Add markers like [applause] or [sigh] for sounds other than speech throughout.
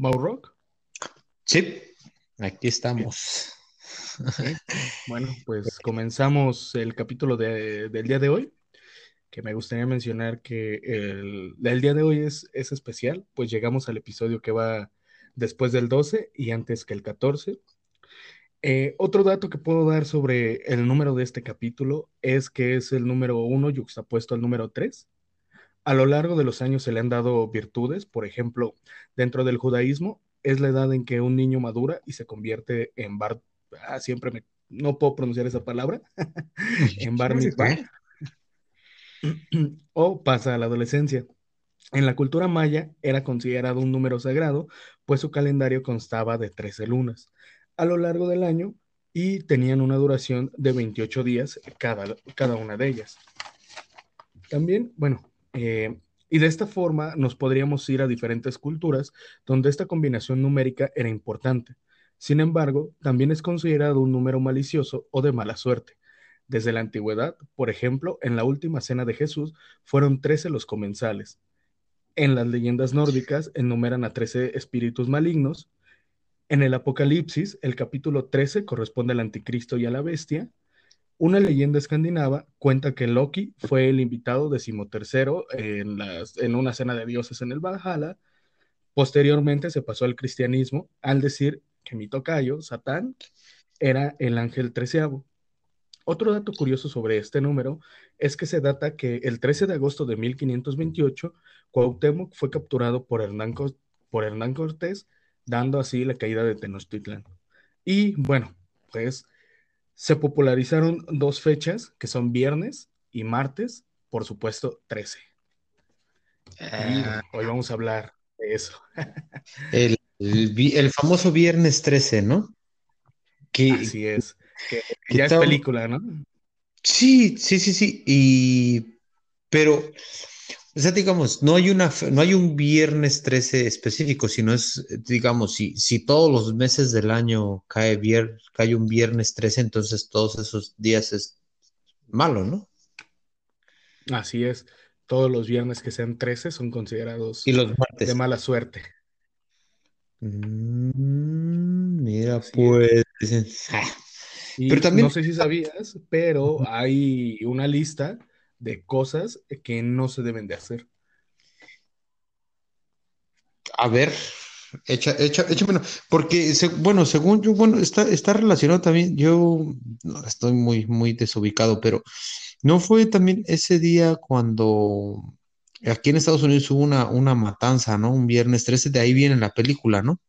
Rock? Sí, aquí estamos. Bueno, pues [laughs] comenzamos el capítulo del día de hoy, que me gustaría mencionar que el, día de hoy es, es especial, pues llegamos al episodio que va después del 12 y antes que el 14. Eh, otro dato que puedo dar sobre el número de este capítulo es que es el número 1 yuxtapuesto al número 3. A lo largo de los años se le han dado virtudes, por ejemplo, dentro del judaísmo es la edad en que un niño madura y se convierte en bar, ah, siempre me, no puedo pronunciar esa palabra, [laughs] en bar mitzvah, [clears throat] o pasa a la adolescencia. En la cultura maya era considerado un número sagrado, pues su calendario constaba de 13 lunas a lo largo del año y tenían una duración de 28 días cada, cada una de ellas. También, bueno, eh, y de esta forma nos podríamos ir a diferentes culturas donde esta combinación numérica era importante. Sin embargo, también es considerado un número malicioso o de mala suerte. Desde la antigüedad, por ejemplo, en la última cena de Jesús fueron 13 los comensales. En las leyendas nórdicas enumeran a 13 espíritus malignos. En el Apocalipsis, el capítulo 13 corresponde al anticristo y a la bestia, una leyenda escandinava cuenta que Loki fue el invitado decimotercero en, en una cena de dioses en el Valhalla. Posteriormente se pasó al cristianismo al decir que mi tocayo, Satán, era el ángel treceavo. Otro dato curioso sobre este número es que se data que el 13 de agosto de 1528, Cuauhtémoc fue capturado por Hernán, por Hernán Cortés, dando así la caída de Tenochtitlan. Y bueno, pues se popularizaron dos fechas, que son viernes y martes, por supuesto, 13. Ah. hoy vamos a hablar de eso. el, famoso viernes 13, ¿no? Así es. Que, ya es película, ¿no? Sí, sí, sí, sí. Y, pero o sea, digamos, no hay, una, no hay un viernes 13 específico, sino es, digamos, si, si todos los meses del año cae, cae un viernes 13, entonces todos esos días es malo, ¿no? Así es. Todos los viernes que sean 13 son considerados y los martes. de mala suerte. Mm, mira, pues. pero también... No sé si sabías, pero hay una lista de cosas que no se deben de hacer. A ver, echa, echa, échame porque, bueno, según yo, bueno, está, está relacionado también, yo no, estoy muy, muy desubicado, pero ¿no fue también ese día cuando aquí en Estados Unidos hubo una, una matanza, ¿no? Un viernes 13, de ahí viene la película, ¿no?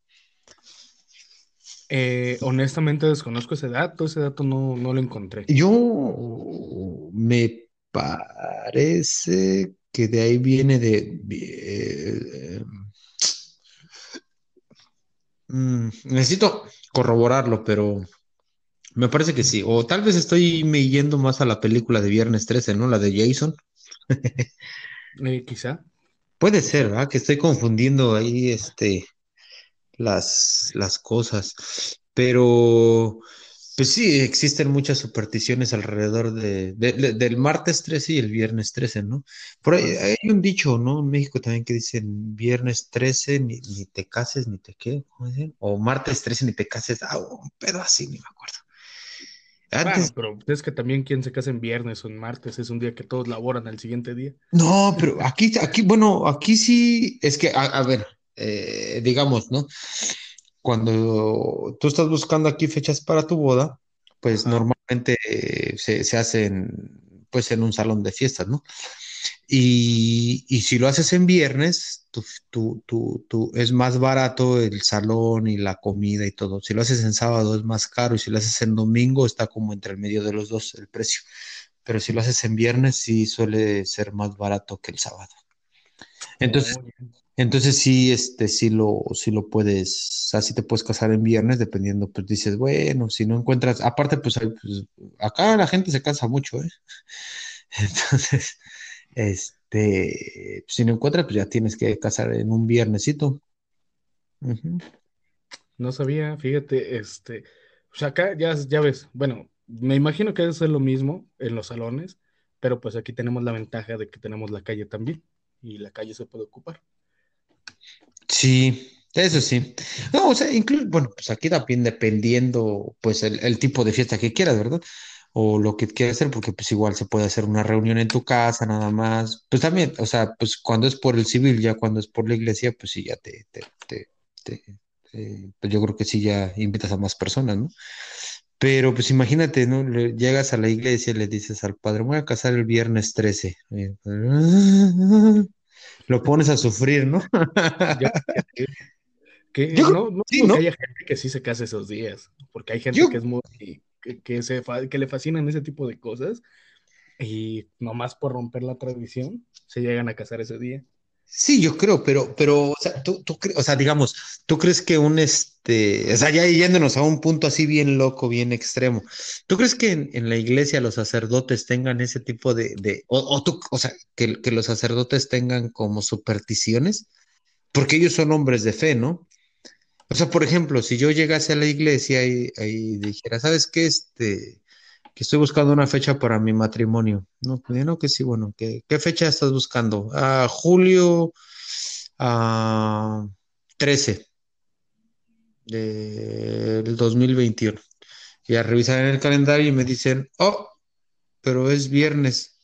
Eh, honestamente desconozco ese dato, ese dato no, no lo encontré. Yo me parece que de ahí viene de... Eh, mm, necesito corroborarlo, pero me parece que sí. O tal vez estoy me yendo más a la película de Viernes 13, ¿no? La de Jason. Eh, quizá. Puede ser, ¿verdad? Que estoy confundiendo ahí este, las, las cosas. Pero pues sí, existen muchas supersticiones alrededor de, del martes 13 y el viernes 13, ¿no? Por ahí hay un dicho, ¿no? En México también que dicen viernes 13 ni, te cases ni te qué, ¿cómo dicen? O martes 13 ni te cases, ah, un pedo así, ni me acuerdo. Antes... pero es que también quien se casa en viernes o en martes es un día que todos laboran al siguiente día. No, pero [laughs] aquí, aquí, bueno, aquí sí, es que, a, ver, eh, digamos, ¿no? Cuando tú estás buscando aquí fechas para tu boda, pues normalmente eh, se, se hacen pues en un salón de fiestas, ¿no? Y, si lo haces en viernes, tú, tú, es más barato el salón y la comida y todo. Si lo haces en sábado es más caro y si lo haces en domingo está como entre el medio de los dos el precio. Pero si lo haces en viernes sí suele ser más barato que el sábado. Entonces, entonces sí, este, sí lo, sí lo puedes, así te puedes casar en viernes, dependiendo, pues dices, bueno, si no encuentras, aparte, pues, pues acá la gente se casa mucho, ¿eh? [laughs] Entonces, este, si no encuentras, pues ya tienes que casar en un viernesito. No sabía, fíjate, este, o sea, acá ya, ya ves, bueno, me imagino que debe ser lo mismo en los salones, pero pues aquí tenemos la ventaja de que tenemos la calle también y la calle se puede ocupar. Sí, Eso sí. No, o sea, incluso, bueno, pues aquí también dependiendo, pues, el, tipo de fiesta que quieras, ¿verdad? O lo que quieras hacer, porque pues igual se puede hacer una reunión en tu casa, nada más. Pues también, o sea, pues cuando es por el civil, ya cuando es por la iglesia, pues sí, ya te, te, te, te- pues yo creo que sí ya invitas a más personas, ¿no? Pero pues imagínate, ¿no? Le- llegas a la iglesia y le dices al padre, voy a casar el viernes 13. Y el padre, Lo pones a sufrir, ¿no? Que, que Yo no, no sí, digo ¿no? que haya gente que sí se case esos días, porque hay gente Yo que es muy, que, que se, que le fascinan ese tipo de cosas y nomás por romper la tradición se llegan a casar ese día. Sí, yo creo, pero, pero, o sea, tú, tú o sea, digamos, ¿tú crees que un este, o sea, ya yéndonos a un punto así bien loco, bien extremo, ¿tú crees que en, en la iglesia los sacerdotes tengan ese tipo de, de o, o tú, o sea, que, que los sacerdotes tengan como supersticiones? Porque ellos son hombres de fe, ¿no? O sea, por ejemplo, si yo llegase a la iglesia y, y dijera, ¿sabes qué? Este, que estoy buscando una fecha para mi matrimonio. No, pues no, que sí, bueno, ¿qué, qué fecha estás buscando? Ah, julio ah, 13 del 2021. Y a revisar en el calendario y me dicen, oh, pero es viernes.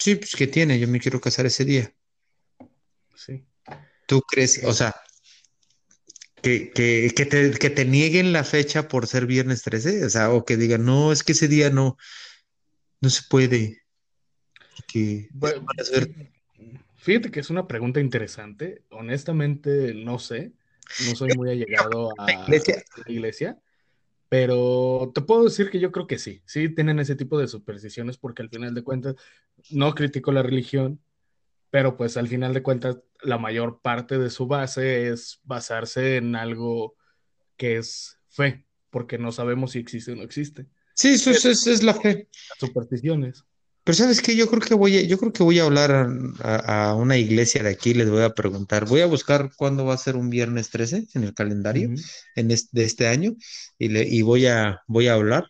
Sí, pues ¿qué tiene? Yo me quiero casar ese día. Sí. ¿Tú crees? O sea, que, que, que te, que te nieguen la fecha por ser viernes 13, o sea, o que digan, no, es que ese día no, no se puede, que es bu- mala fí- suerte. fíjate que es una pregunta interesante. Honestamente, no sé. No soy muy allegado [laughs] la a iglesia, la iglesia, pero te puedo decir que yo creo que sí. Sí tienen ese tipo de supersticiones porque al final de cuentas no critico la religión, pero pues al final de cuentas la mayor parte de su base es basarse en algo que es fe, porque no sabemos si existe o no existe. sí, eso es, es la fe. Las supersticiones. Pero ¿sabes qué? Yo creo que voy a, yo creo que voy a hablar a, a- a una iglesia de aquí, les voy a preguntar, voy a buscar cuándo va a ser un viernes 13 en el calendario en este, de este año y, le, y voy a, voy a hablar.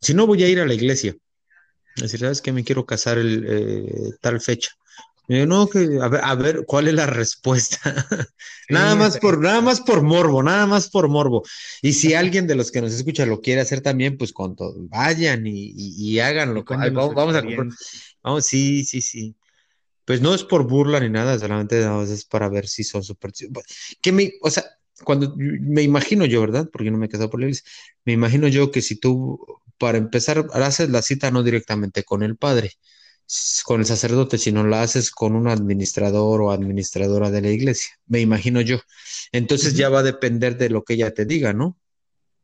Si no, voy a ir a la iglesia. Decir, ¿sabes qué? Me quiero casar el, eh, tal fecha. Yo, no, que, a ver, a ver, ¿cuál es la respuesta? [laughs] Nada Sí, más por, nada más por morbo, nada más por morbo. Y si alguien de los que nos escucha lo quiere hacer también, pues con todo, vayan y, y, y háganlo. Ay, vamos, a comprar. Vamos, sí, sí, sí. Pues no es por burla ni nada, solamente es para ver si son super. Que me, o sea, cuando me imagino yo, ¿verdad? Porque no me he casado por la iglesia, me imagino yo que si tú, para empezar, haces la cita no directamente con el padre, con el sacerdote, sino la haces con un administrador o administradora de la iglesia, me imagino yo. Entonces ya va a depender de lo que ella te diga, ¿no?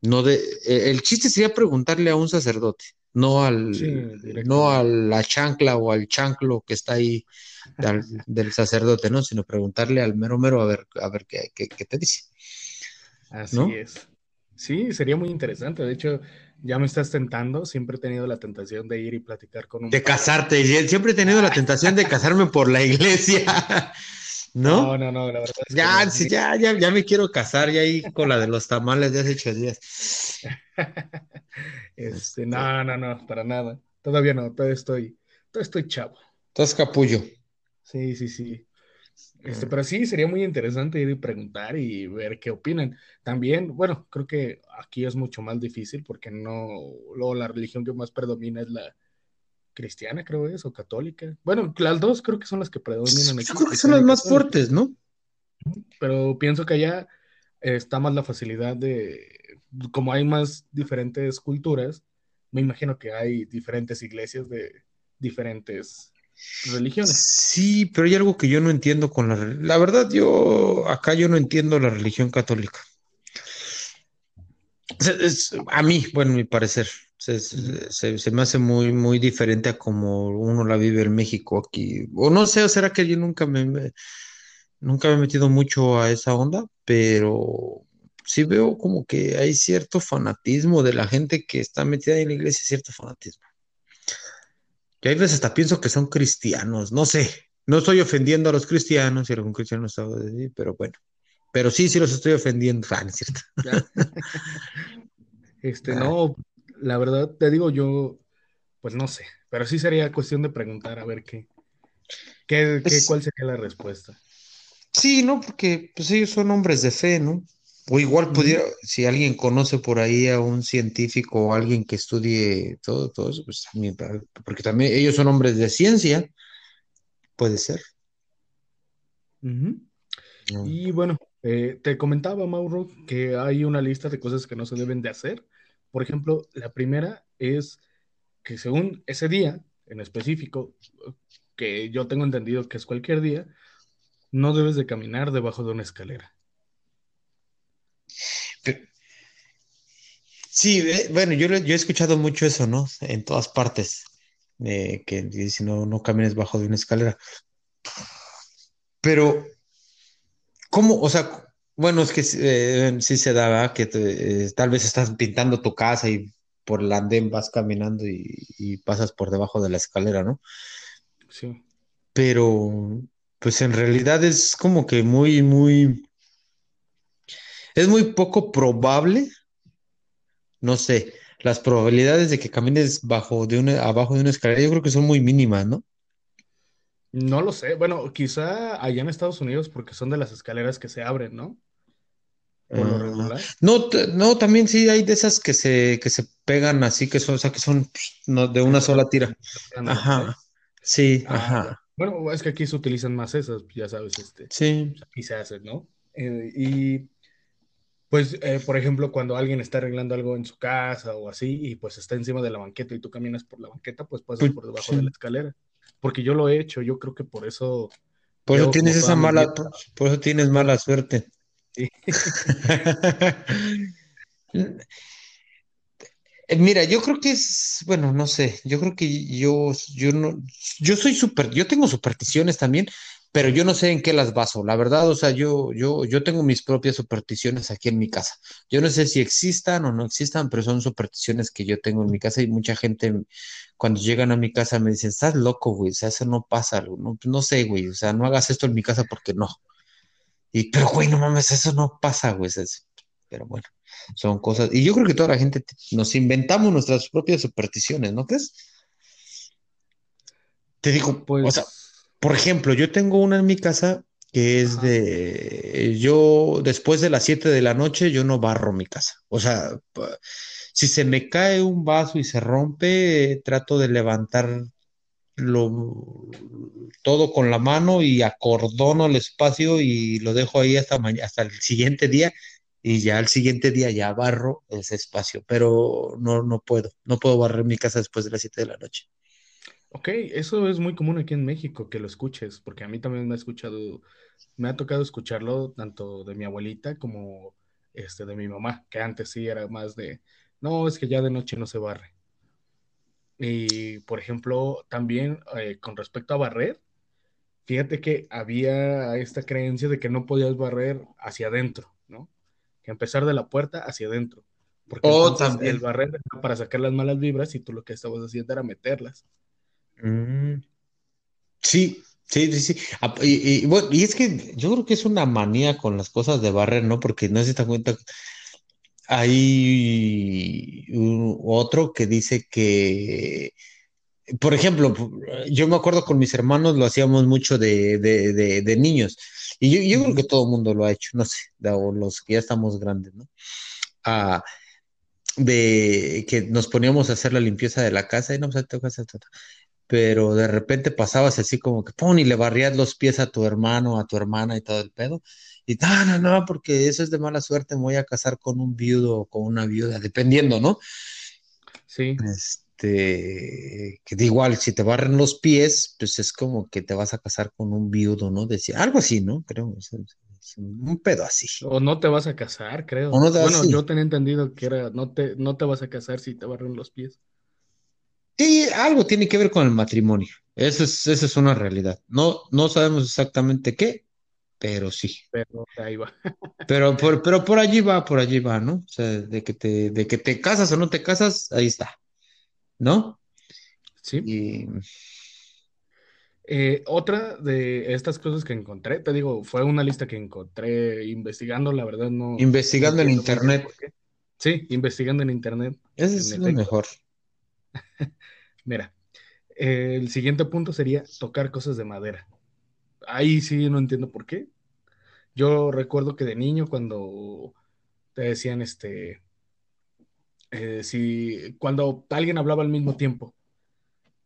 No de, eh, el chiste sería preguntarle a un sacerdote, no Sí, al, no a la chancla o al chanclo que está ahí al- [laughs] del sacerdote, ¿no? Sino preguntarle al mero mero a ver, a ver qué, qué, qué te dice, Así ¿no? es. Sí, sería muy interesante. De hecho, ya me estás tentando. Siempre he tenido la tentación de ir y platicar con un De casarte. Siempre he tenido la tentación de casarme por la iglesia, [laughs] No, ¿no? no, no, la verdad es que Ya, no. sí, ya, ya, ya me quiero casar, ya ahí con la de los tamales de hace ocho días. Este, [laughs] Este, no, no, no, para nada. Todavía no, todavía estoy, todavía estoy chavo. estás capullo. Sí, sí, sí. Este, pero sí, sería muy interesante ir y preguntar y ver qué opinan. También, bueno, creo que aquí es mucho más difícil porque no, luego la religión que más predomina es la cristiana, creo es, o católica. Bueno, las dos creo que son las que predominan Yo aquí, creo que son las más fuertes, ¿no? Pero pienso que allá está más la facilidad de, como hay más diferentes culturas, me imagino que hay diferentes iglesias de diferentes religiones. Sí, pero hay algo que yo no entiendo con la... La verdad, yo acá yo no entiendo la religión católica. A mí, bueno, mi parecer, se, se- me hace muy, muy diferente a como uno la vive en México aquí. O no sé, será que yo nunca me, me- nunca me he metido mucho a esa onda, pero sí veo como que hay cierto fanatismo de la gente que está metida en la iglesia, cierto fanatismo. Y hay veces hasta pienso que son cristianos, no sé. No estoy ofendiendo a los cristianos, si algún cristiano está pero bueno. Pero sí, sí los estoy ofendiendo. [laughs] Ah, no es cierto. Este, Ah, no, la verdad te digo yo, pues no sé, pero sí sería cuestión de preguntar a ver qué, qué, cuál sería la respuesta. Sí, ¿no? Porque pues ellos son hombres de fe, ¿no? O igual pudiera, si alguien conoce por ahí a un científico o alguien que estudie todo, todo eso, pues también, porque también ellos son hombres de ciencia, puede ser. Y bueno, eh, te comentaba, Mauro, que hay una lista de cosas que no se deben de hacer. Por ejemplo, la primera es que según ese día en específico, que yo tengo entendido que es cualquier día, no debes de caminar debajo de una escalera. Sí, eh, bueno, yo, he escuchado mucho eso, ¿no? En todas partes, eh, que dice no, no camines bajo de una escalera. Pero, ¿cómo? O sea, bueno, es que eh, sí se da, ¿verdad? Que te- eh, tal vez estás pintando tu casa y por el andén vas caminando y, y pasas por debajo de la escalera, ¿no? Sí. Pero, pues en realidad es como que muy, muy, es muy poco probable, no sé, las probabilidades de que camines bajo de una, abajo de una escalera, yo creo que son muy mínimas, ¿no? No lo sé. Bueno, quizá allá en Estados Unidos porque son de las escaleras que se abren, ¿no? Por lo Ah, regular. no, no, también sí hay de esas que se, que se pegan así, que son, o sea, que son no, de una sola tira. Ajá, sí, Ah, ajá, Bueno, es que aquí se utilizan más esas, ya sabes, este, sí. aquí se hacen, ¿no? Eh, y pues, eh, por ejemplo, cuando alguien está arreglando algo en su casa o así, y pues está encima de la banqueta y tú caminas por la banqueta, pues pasas Pues, por debajo de la sí. escalera. Porque yo lo he hecho, yo creo que por eso Por eso tienes esa mala, por, por eso tienes mala suerte. [laughs] Eh, Mira, yo creo que es, bueno, no sé, yo creo que yo, yo no, yo soy súper, yo tengo supersticiones también, pero yo no sé en qué las baso, la verdad, o sea, yo, yo, yo tengo mis propias supersticiones aquí en mi casa. Yo no sé si existan o no existan, pero son supersticiones que yo tengo en mi casa y mucha gente cuando llegan a mi casa me dicen, estás loco, güey, o sea, eso no pasa, no, no sé, güey, o sea, no hagas esto en mi casa porque no. Y, pero, güey, no mames, eso no pasa, güey. es- Pero bueno, son cosas. Y yo creo que toda la gente te- nos inventamos nuestras propias supersticiones, ¿no crees? Te digo, o sea, Pues, por ejemplo, yo tengo una en mi casa que es ajá, de, yo después de las 7 de la noche, yo no barro mi casa. O sea, si se me cae un vaso y se rompe, eh, trato de levantar lo, todo con la mano y acordono el espacio y lo dejo ahí hasta mañana, hasta el siguiente día y ya al siguiente día ya barro ese espacio, pero no, no puedo, no puedo barrer mi casa después de las 7 de la noche. Ok, eso es muy común aquí en México, que lo escuches, porque a mí también me ha escuchado, me ha tocado escucharlo tanto de mi abuelita como este, de mi mamá, que antes sí era más de, no, es que ya de noche no se barre. Y, por ejemplo, también eh, con respecto a barrer, fíjate que había esta creencia de que no podías barrer hacia adentro, ¿no? Que empezar de la puerta hacia adentro, porque Oh, entonces el también. barrer era para sacar las malas vibras y tú lo que estabas haciendo era meterlas. Mm, sí, sí, sí, sí. Ah, Y, y, bueno, y es que yo creo que es una manía con las cosas de barrer, ¿no? Porque no te das cuenta, hay un- otro que dice que Por ejemplo, yo me acuerdo con mis hermanos lo hacíamos mucho de, de, de, de niños. Y yo, yo creo que Ujú. todo el mundo lo ha hecho, no sé, o los que ya estamos grandes, ¿no? Ah, de que nos poníamos a hacer la limpieza de la casa y no, pues, ta, ta. Pero de repente pasabas así como que, pum, y le barrías los pies a tu hermano, a tu hermana y todo el pedo. Y no, no, no, porque eso es de mala suerte, me voy a casar con un viudo o con una viuda, dependiendo, ¿no? Sí, Este, que da igual, si te barren los pies, pues es como que te vas a casar con un viudo, ¿no? Decía, algo así, ¿no? Creo, es, es- es un pedo así. o no te vas a casar, O no creo. te Bueno, así. yo tenía entendido que era, no te, no te vas a casar si te barren los pies, Sí, algo tiene que ver con el matrimonio. Eso es, eso es una realidad. No, no sabemos exactamente qué, pero sí. pero ahí va. Pero [laughs] por, pero por allí va, por allí va, ¿no? O sea, de que te, de que te casas o no te casas, ahí está, ¿no? Sí. Y Eh, otra de estas cosas que encontré, te digo, fue una lista que encontré investigando, la verdad no, no investigando en internet. Sí, investigando en internet, eso es lo mejor. [laughs] Mira, el siguiente punto sería tocar cosas de madera. Ahí sí no entiendo por qué. Yo recuerdo que de niño cuando te decían, este, eh, si cuando alguien hablaba al mismo tiempo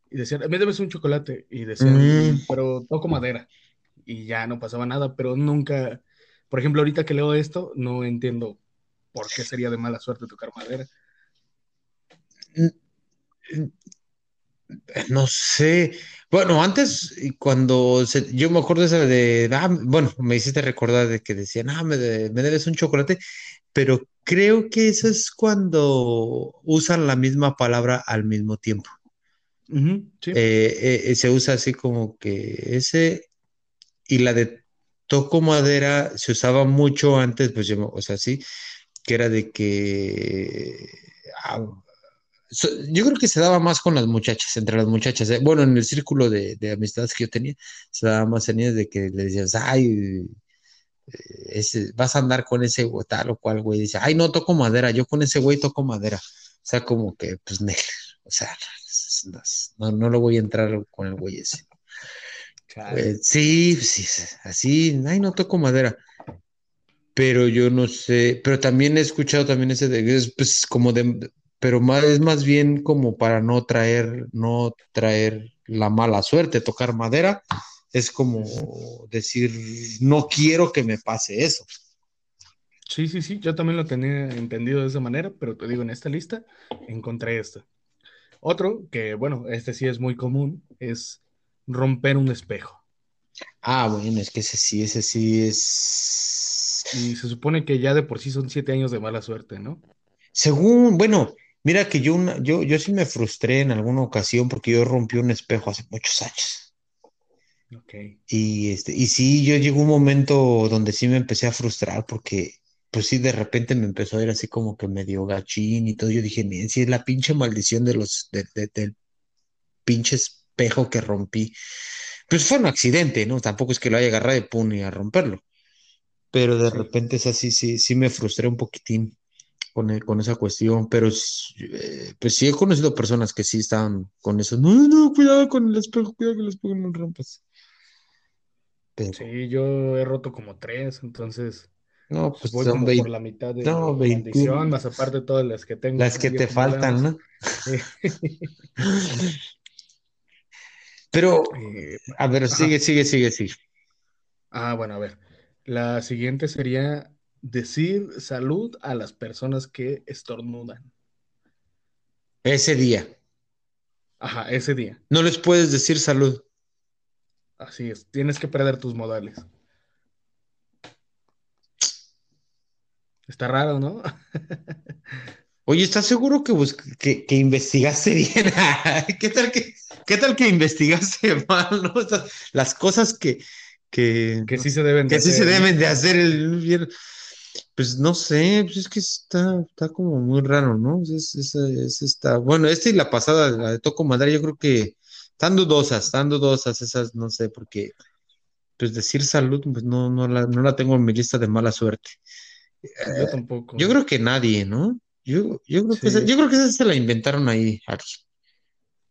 y decían, me debes un chocolate y decían, Mm, pero toco madera y ya no pasaba nada, pero nunca, por ejemplo, ahorita que leo esto, no entiendo por qué sería de mala suerte tocar madera. No sé. Bueno, antes, cuando se- yo me acuerdo esa de, ah, bueno, me hiciste recordar de que decían, ah, me, de- me debes un chocolate, pero creo que eso es cuando usan la misma palabra al mismo tiempo. Sí, Eh, eh, eh, se usa así como que ese y la de toco madera se usaba mucho antes, pues yo, o sea, sí, que era de que ah, so- yo creo que se daba más con las muchachas, entre las muchachas. eh. Bueno, en el círculo de, de amistades que yo tenía, se daba más en ellas de que le decías, ay, eh, ese, vas a andar con ese güey, tal o cual güey. Dice, ay, no toco madera, yo con ese güey toco madera. O sea, como que, pues, nel, o sea, no, no lo voy a entrar con el güey ese. Eh, sí, sí, así, ay, no toco madera. Pero yo no sé, pero también he escuchado también ese de, es, pues como de, pero más, es más bien como para no traer, no traer la mala suerte, tocar madera, es como decir, no quiero que me pase eso. Sí, sí, sí, yo también lo tenía entendido de esa manera, pero te digo, en esta lista encontré esto. Otro, que bueno, este sí es muy común, es romper un espejo. Ah, bueno, es que ese sí, ese sí es... Y se supone que ya de por sí son siete años de mala suerte, ¿no? Según, bueno, mira que yo, una- yo, yo sí me frustré en alguna ocasión porque yo rompí un espejo hace muchos años. Ok. Y, este, y sí, yo llegó un momento donde sí me empecé a frustrar porque, pues sí, de repente me empezó a ir así como que medio gachín y todo. Yo dije, "Ni, si es la pinche maldición de los, de- de- del pinche espejo que rompí. Pues fue un accidente, ¿no? Tampoco es que lo haya agarrado de pun y a romperlo. Pero de Sí. repente es así, sí, sí me frustré un poquitín con, e- con esa cuestión. Pero eh, pues sí he conocido personas que sí estaban con eso. No, no, cuidado con el espejo, cuidado con el espejo, no rompas. Pero Sí, yo he roto como tres, entonces no, pues voy son como por 20, la mitad no, de 20, maldición, más aparte de todas las que tengo las que te faltan. ¿no? Pero, [laughs] a ver, sigue, ajá. sigue, sigue, sigue. Ah, bueno, a ver. La siguiente sería decir salud a las personas que estornudan. Ese día. Ajá, ese día. No les puedes decir salud. Así es. Tienes que perder tus modales. Está raro, ¿no? [laughs] Oye, ¿estás seguro que, que, que investigaste bien? [laughs] ¿Qué tal que, qué tal que investigaste [laughs] mal, no? O sea, las cosas que, que, Que sí se deben de que sí se hacer, ¿no? deben de hacer el. Pues no sé, pues es que está, está como muy raro, ¿no? Es, es, es esta, bueno, esta y la pasada, la de Toco Madera, yo creo que están dudosas, están dudosas esas, no sé, porque pues decir salud, pues no, no la, no la tengo en mi lista de mala suerte. Yo tampoco. Yo creo que nadie, ¿no? Yo, yo creo que esa, yo creo que esa se la inventaron ahí, alguien,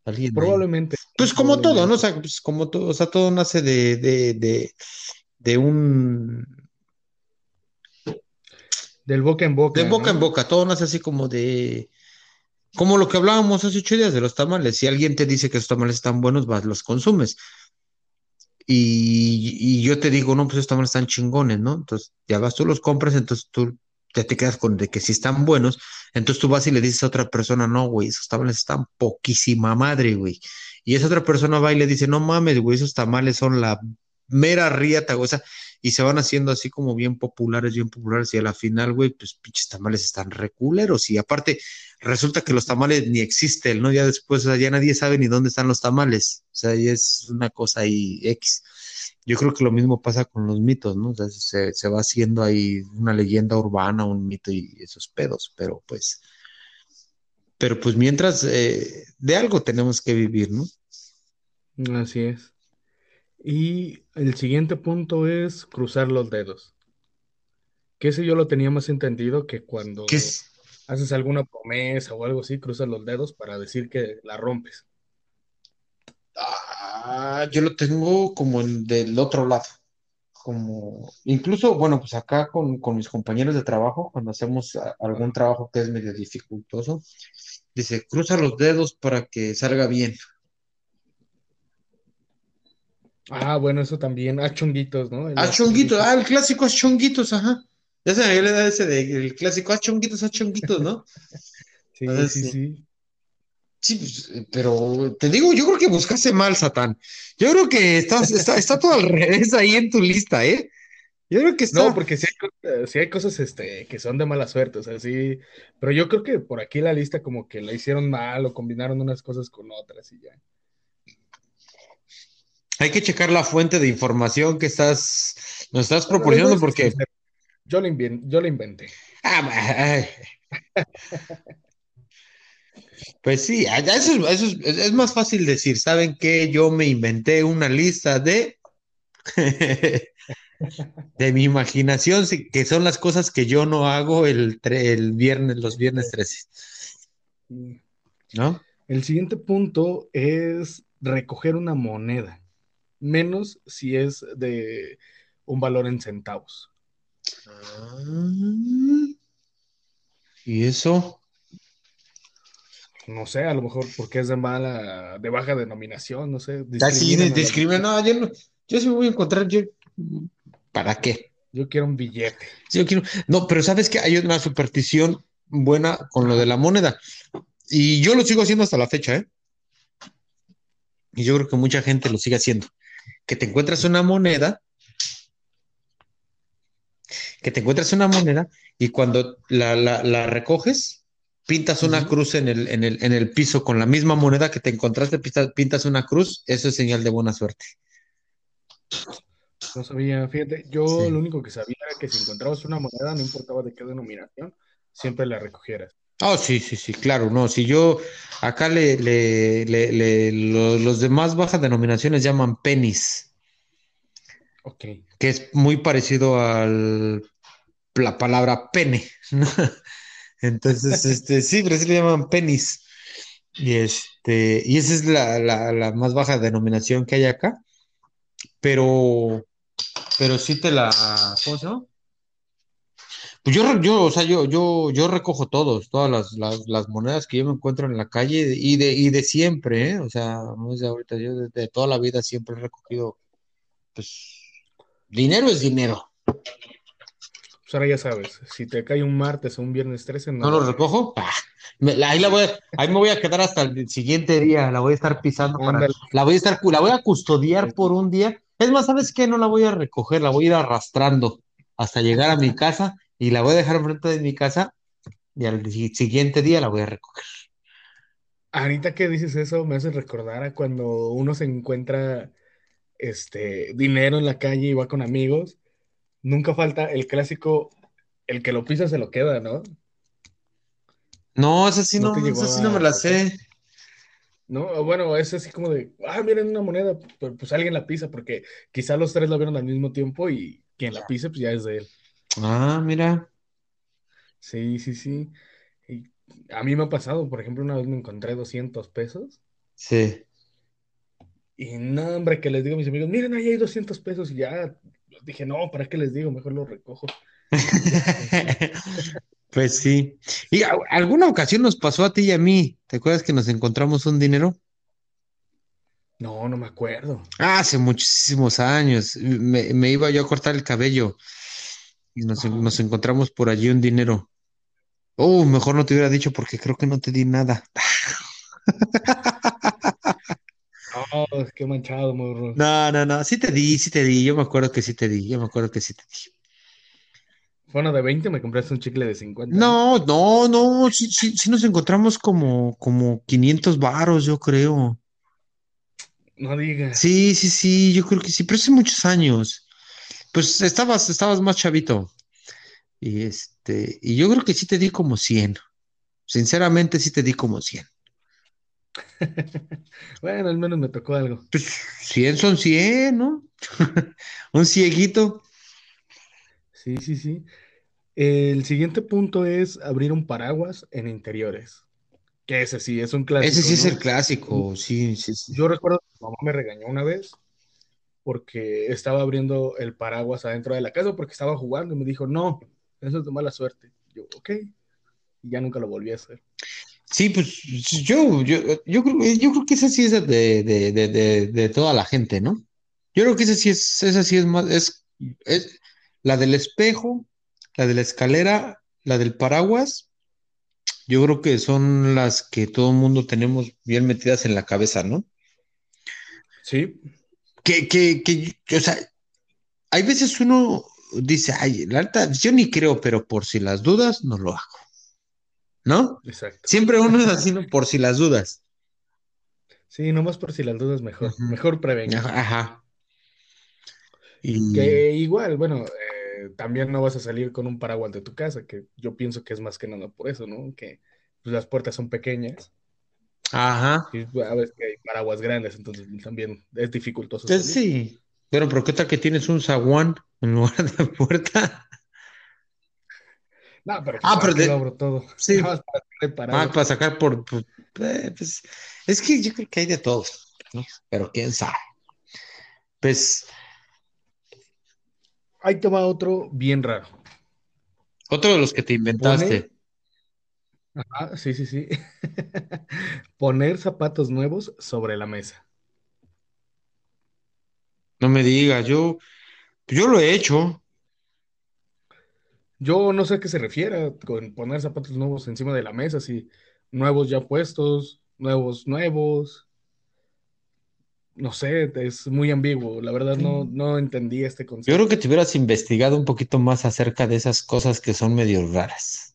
alguien ahí. probablemente. Pues como todo, ¿no? O sea, pues como todo, o sea, todo nace de, de, de, de un, Del boca en de boca, boca en boca, todo nace así como de, como lo que hablábamos hace ocho días de los tamales. Si alguien te dice que los tamales están buenos, vas, los consumes. Y, y yo te digo, no, pues estos tamales están chingones, ¿no? Entonces ya vas, tú los compras, entonces tú ya te quedas con de que si están buenos, entonces tú vas y le dices a otra persona, no, güey, esos tamales están poquísima madre, güey. Y esa otra persona va y le dice, no mames, güey, esos tamales son la mera riata, güey, o sea, y se van haciendo así como bien populares, bien populares, y a la final, güey, pues pinches tamales están reculeros, y aparte resulta que los tamales ni existen, ¿no? Ya después, o sea, ya nadie sabe ni dónde están los tamales, o sea, ya es una cosa ahí X. Yo creo que lo mismo pasa con los mitos, ¿no? O sea, se, se va haciendo ahí una leyenda urbana, un mito y esos pedos, pero pues, pero pues mientras, eh, de algo tenemos que vivir, ¿no? Así es. Y el siguiente punto es cruzar los dedos. Que ese yo lo tenía más entendido que ¿Qué cuando es? haces alguna promesa o algo así, cruzas los dedos para decir que la rompes. Ah, yo lo tengo como en del otro lado. como, incluso, bueno, pues acá con, con mis compañeros de trabajo, cuando hacemos a- algún trabajo que es medio dificultoso, dice, cruza los dedos para que salga bien. Ah, bueno, eso también. Ah, chonguitos, ¿no? El Ah, haz chonguitos, ah, el clásico es chonguitos, ajá. Ya se me había olvidado ese de, el clásico, ah, chonguitos, ah, chonguitos, ¿no? [laughs] Sí, sí, Entonces, sí. sí, pues, eh, pero te digo, yo creo que buscaste mal, Satán. Yo creo que estás, está, está todo al [laughs] revés ahí en tu lista, ¿eh? Yo creo que No, está. porque sí hay, sí hay cosas este, que son de mala suerte, o sea, sí. Pero yo creo que por aquí la lista como que la hicieron mal o combinaron unas cosas con otras y ya. Hay que checar la fuente de información que estás, nos estás proporcionando porque, Yo lo invien- yo lo inventé. ah, pues sí, ah, eso, es- eso es, más fácil decir, ¿saben qué? Yo me inventé una lista de, [laughs] de mi imaginación, que son las cosas que yo no hago el, el viernes, los viernes 13, Mm. ¿no? El siguiente punto es recoger una moneda, menos si es de un valor en centavos. Ah, ¿Y eso? No sé, a lo mejor porque es de mala, de baja denominación, no sé, Ah, sí, discriminan. No, yo no, yo sí me voy a encontrar, yo, ¿para qué? Yo quiero un billete. Sí, yo quiero- No, pero sabes que hay una superstición buena con lo de la moneda. Y yo lo sigo haciendo hasta la fecha, ¿eh? Y yo creo que mucha gente lo sigue haciendo. Que te encuentras una moneda, que te encuentras una moneda y cuando la, la- la recoges, pintas una cruz en el, en el, en el piso con la misma moneda que te encontraste, pintas, pintas una cruz, eso es señal de buena suerte. No sabía, fíjate, yo Sí. lo único que sabía era que si encontrabas una moneda, no importaba de qué denominación, siempre la recogieras. Oh, sí, sí, sí, claro, no, si yo acá le, le, le- le- lo- los de más baja denominación les llaman pennies, Ok. que es muy parecido a la palabra pene, ¿no? [laughs] Entonces, este, sí, pero sí le llaman pennies. Y este, y esa es la, la, la más baja denominación que hay acá, pero, pero sí te la, ¿cómo se llama? Pues yo, yo, o sea, yo, yo, yo recojo todos, todas las, las, las monedas que yo me encuentro en la calle y de, y de siempre, ¿eh? O sea, no es de ahorita, yo de, de toda la vida siempre he recogido, pues, dinero es dinero. Pues ahora ya sabes, si te cae un martes o un viernes 13, no, ¿No lo recojo? Ah, me- ahí la voy a- ahí me voy a quedar hasta el siguiente día, la voy a estar pisando para, la voy a estar, la voy a custodiar por un día. Es más, ¿sabes qué? No la voy a recoger, la voy a ir arrastrando hasta llegar a mi casa y la voy a dejar enfrente de mi casa y al si- siguiente día la voy a recoger. Ahorita que dices eso, me hace recordar a cuando uno se encuentra este dinero en la calle y va con amigos, nunca falta el clásico, el que lo pisa se lo queda, ¿no? No, esa sí ¿No no, esa sí no me la sé. No, bueno, es así como de, ah, miren una moneda, pero pues alguien la pisa, porque quizá los tres la vieron al mismo tiempo y quien la pise, pues ya es de él. Ah, mira. Sí, sí, sí. Y a mí me ha pasado, por ejemplo, una vez me encontré 200 pesos Sí. y no, hombre, que les digo a mis amigos, miren, ahí hay 200 pesos y ya dije, no, ¿para qué les digo? Mejor los recojo. [laughs] Pues sí. Y a- alguna ocasión nos pasó a ti y a mí. ¿Te acuerdas que nos encontramos un dinero? No, no me acuerdo. Ah, hace muchísimos años. Me, me iba yo a cortar el cabello y nos, encontramos por allí un dinero. Oh, mejor no te hubiera dicho porque creo que no te di nada. [laughs] Oh, qué manchado, morro. No, no, no. Sí te di, sí te di. Yo me acuerdo que sí te di. Yo me acuerdo que sí te di. Fue uno de 20, me compraste un chicle de 50. ¿no? No, no, no. Sí, sí, sí nos encontramos como, como 500 varos, yo creo. No digas. Sí, sí, sí. Yo creo que sí, pero hace muchos años. Pues estabas, estabas más chavito. Y este, y yo creo que sí te di como 100. Sinceramente, sí te di como 100. [laughs] Bueno, al menos me tocó algo. Pues 100 son 100, ¿no? [laughs] Un cieguito. Sí, sí, sí. El siguiente punto es abrir un paraguas en interiores. Que ese sí, es un clásico, Ese sí es el clásico, sí, sí, sí. Yo recuerdo que mi mamá me regañó una vez porque estaba abriendo el paraguas adentro de la casa porque estaba jugando y me dijo, no, eso es de mala suerte. Yo, ok, y ya nunca lo volví a hacer. Sí, pues yo, yo, yo, creo, yo creo que esa sí es de, de, de, de, toda la gente, ¿no? Yo creo que esa sí es, esa sí es más, es, es la del espejo, la de la escalera, la del paraguas, yo creo que son las que todo el mundo tenemos bien metidas en la cabeza, ¿no? Sí. Que, que, que, o sea, hay veces uno dice, ay, la alta, yo ni creo, pero por si las dudas, no lo hago. ¿No? Exacto. Siempre uno es así, ¿no? Por si las dudas. Sí, nomás por si las dudas, mejor. Mejor prevenir. Ajá. Y... Que igual, bueno, eh, también no vas a salir con un paraguas de tu casa, que yo pienso que es más que nada por eso, ¿no? Que pues, las puertas son pequeñas. Ajá. Y a veces que hay paraguas grandes, entonces también es dificultoso. Pues sí, pero ¿por qué tal que tienes un zaguán en lugar de puerta? [laughs] No, pero, ah, pero de... abro todo. Sí. para, ah, para sacar por, eh, pues, es que yo creo que hay de todo, ¿no? Pero quién sabe. Pues. Ahí te va otro bien raro. Otro de los que te inventaste. Ajá, sí, sí, sí. [laughs] Poner zapatos nuevos sobre la mesa. No me digas, yo, yo lo he hecho. Yo no sé a qué se refiere con poner zapatos nuevos encima de la mesa, si nuevos ya puestos, nuevos, nuevos. No sé, es muy ambiguo. La verdad no, no entendí este concepto. Yo creo que te hubieras investigado un poquito más acerca de esas cosas que son medio raras.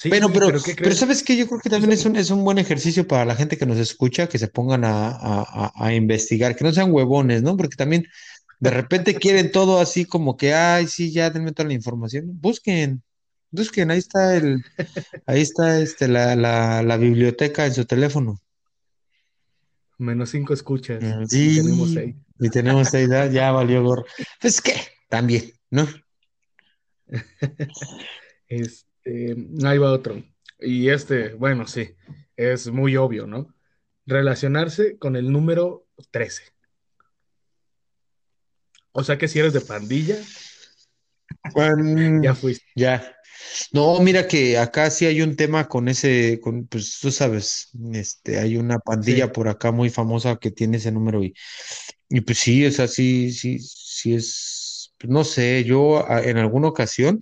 Sí, bueno, pero, pero, ¿sabes qué? Yo creo que también es un, es un buen ejercicio para la gente que nos escucha, que se pongan a, a, a investigar, que no sean huevones, ¿no? Porque también de repente [laughs] quieren todo así como que, ay, sí, ya denme toda la información. Busquen, busquen, ahí está el, ahí está este, la, la, la biblioteca en su teléfono. Menos cinco escuchas. Mm, sí, y tenemos seis. Y tenemos seis, ya, valió gorro. Pues qué, también, ¿no? [laughs] este, ahí va otro. Y este, bueno, sí, es muy obvio, ¿no? Relacionarse con el número 13. O sea que si eres de pandilla, ya fuiste. Ya. No, mira que acá sí hay un tema con ese, con, pues tú sabes, este, hay una pandilla por acá muy famosa que tiene ese número y, y pues sí, o sea, sí, sí, sí es, no sé, yo en alguna ocasión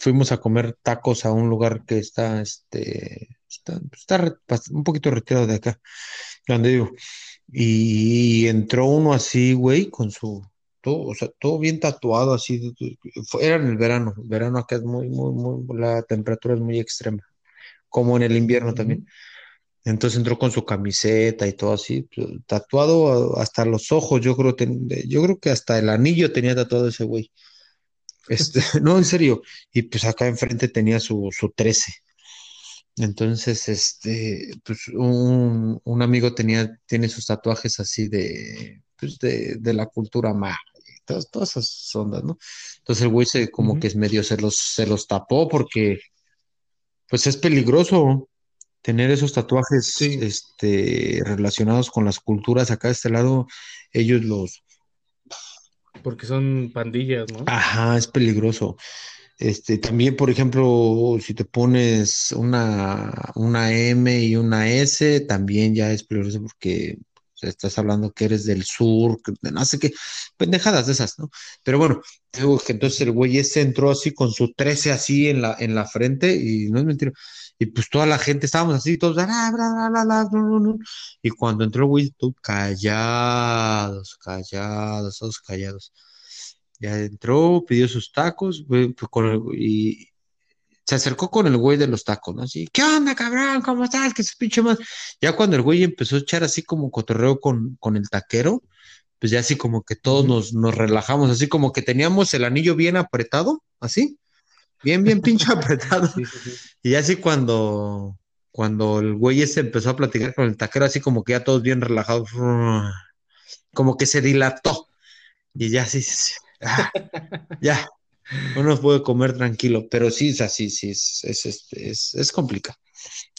fuimos a comer tacos a un lugar que está, este, está, está un poquito retirado de acá, donde digo, y entró uno así, güey, con su, todo, o sea, todo bien tatuado, así. Era en el verano. El verano acá es muy, muy, muy, la temperatura es muy extrema. Como en el invierno también. Entonces entró con su camiseta y todo así, pues, tatuado hasta los ojos, yo creo, yo creo que hasta el anillo tenía tatuado ese güey. Este, [laughs] no, en serio. Y pues acá enfrente tenía su, su 13. Entonces, este, pues un, un, amigo tenía, tiene sus tatuajes así de, pues de, de la cultura maya, todas, todas esas ondas, ¿no? Entonces el güey se como que es medio se los, se los tapó porque, pues es peligroso tener esos tatuajes este, relacionados con las culturas acá de este lado, ellos los... Porque son pandillas, ¿no? Ajá, es peligroso. Este, también, por ejemplo, si te pones una, una M y una S, también ya es peligroso porque estás hablando que eres del sur, no sé qué, pendejadas de esas, ¿no? Pero bueno, digo que entonces el güey ese entró así con su 13 así en la, en la frente y no es mentira. Y pues toda la gente estábamos así, todos, y cuando entró el güey, todos callados, callados, todos callados. Ya entró, pidió sus tacos, y se acercó con el güey de los tacos, ¿no? Así, ¿qué onda, cabrón? ¿Cómo estás? ¿Qué se pinche más? Ya cuando el güey empezó a echar así como cotorreo con, con el taquero, pues ya así como que todos nos, nos relajamos, así como que teníamos el anillo bien apretado, así, bien, bien pinche [laughs] apretado. Y así cuando, cuando el güey ese empezó a platicar con el taquero, así como que ya todos bien relajados, como que se dilató. Y ya así, ah, ya, uno puede comer tranquilo, pero sí es así, sí, es, es, este, es, es complicado.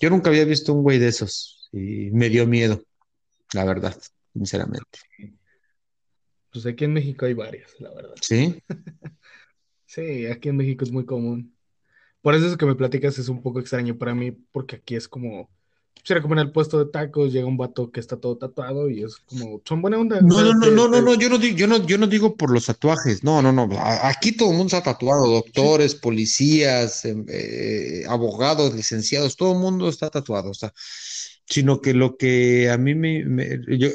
Yo nunca había visto un güey de esos y me dio miedo, la verdad, sinceramente. Pues aquí en México hay varias, la verdad. ¿Sí? [laughs] Sí, aquí en México es muy común. Por eso es que me platicas es un poco extraño para mí, porque aquí es como, quisiera comer en el puesto de tacos, llega un vato que está todo tatuado y es como, son buena onda. No, no, no, no, no, no, yo no digo, yo no, yo no digo por los tatuajes, no, no, no, aquí todo el mundo está tatuado, doctores, policías, em, eh, abogados, licenciados, todo el mundo está tatuado, o sea, sino que lo que a mí me,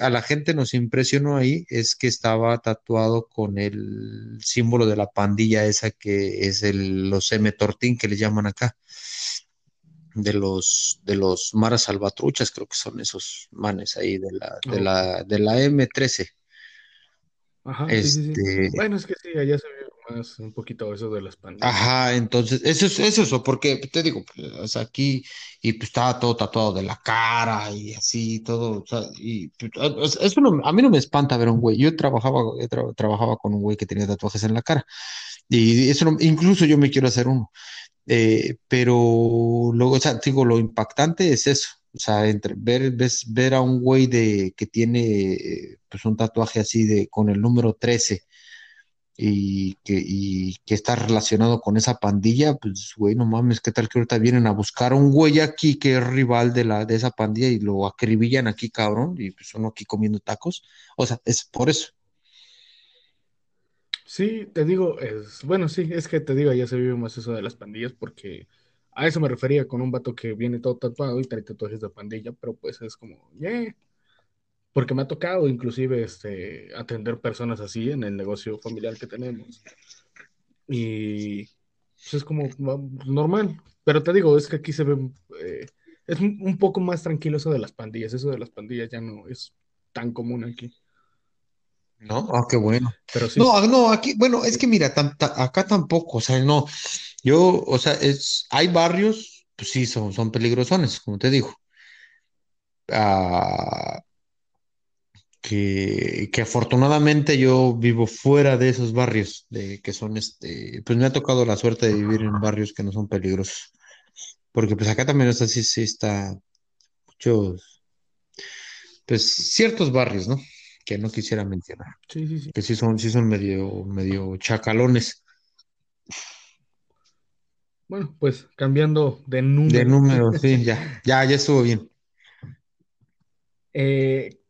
a la gente nos impresionó ahí es que estaba tatuado con el símbolo de la pandilla esa que es el, los M Tortín que le llaman acá de los de los maras salvatruchas, creo que son esos manes ahí de la, de la, de la M13. Ajá, este, Bueno, es que sí, allá se ve más un poquito eso de las pandillas. Ajá, entonces, eso es eso, porque te digo, pues, aquí, y pues estaba todo tatuado de la cara y así, todo, o sea, y pues, eso a mí no me espanta ver un güey. Yo trabajaba, trabajaba con un güey que tenía tatuajes en la cara, y eso incluso yo me quiero hacer uno. Eh, pero luego, o sea, digo, lo impactante es eso, o sea, entre ver, ves, ver a un güey de, que tiene pues un tatuaje así de con el número 13 y que, y que está relacionado con esa pandilla, pues güey, no mames, ¿qué tal que ahorita vienen a buscar a un güey aquí que es rival de la de esa pandilla y lo acribillan aquí, cabrón, y pues uno aquí comiendo tacos? O sea, es por eso. Sí, te digo, es, bueno, sí, es que te digo, ya se vive más eso de las pandillas porque a eso me refería con un vato que viene todo tatuado y trae tatuajes de pandilla, pero pues es como, yeah. Porque me ha tocado inclusive este, atender personas así en el negocio familiar que tenemos. Y pues es como normal. Pero te digo, es que aquí se ve, eh, es un poco más tranquilo eso de las pandillas. Eso de las pandillas ya no es tan común aquí. ¿no? Ah, qué bueno. Pero sí. No, no, aquí, bueno, es que mira, acá tampoco, o sea, no, yo, o sea, es, hay barrios, pues sí, son, son peligrosones, como te digo. Ah, que, que, afortunadamente yo vivo fuera de esos barrios, de que son este, pues me ha tocado la suerte de vivir en barrios que no son peligrosos. Porque pues acá también es así, sí está muchos, pues ciertos barrios, ¿no? que no quisiera mencionar. Sí, sí, sí. Que sí son, sí son medio, medio chacalones. Bueno, pues cambiando de número. De número, sí, [laughs] ya, ya, ya estuvo bien. Eh,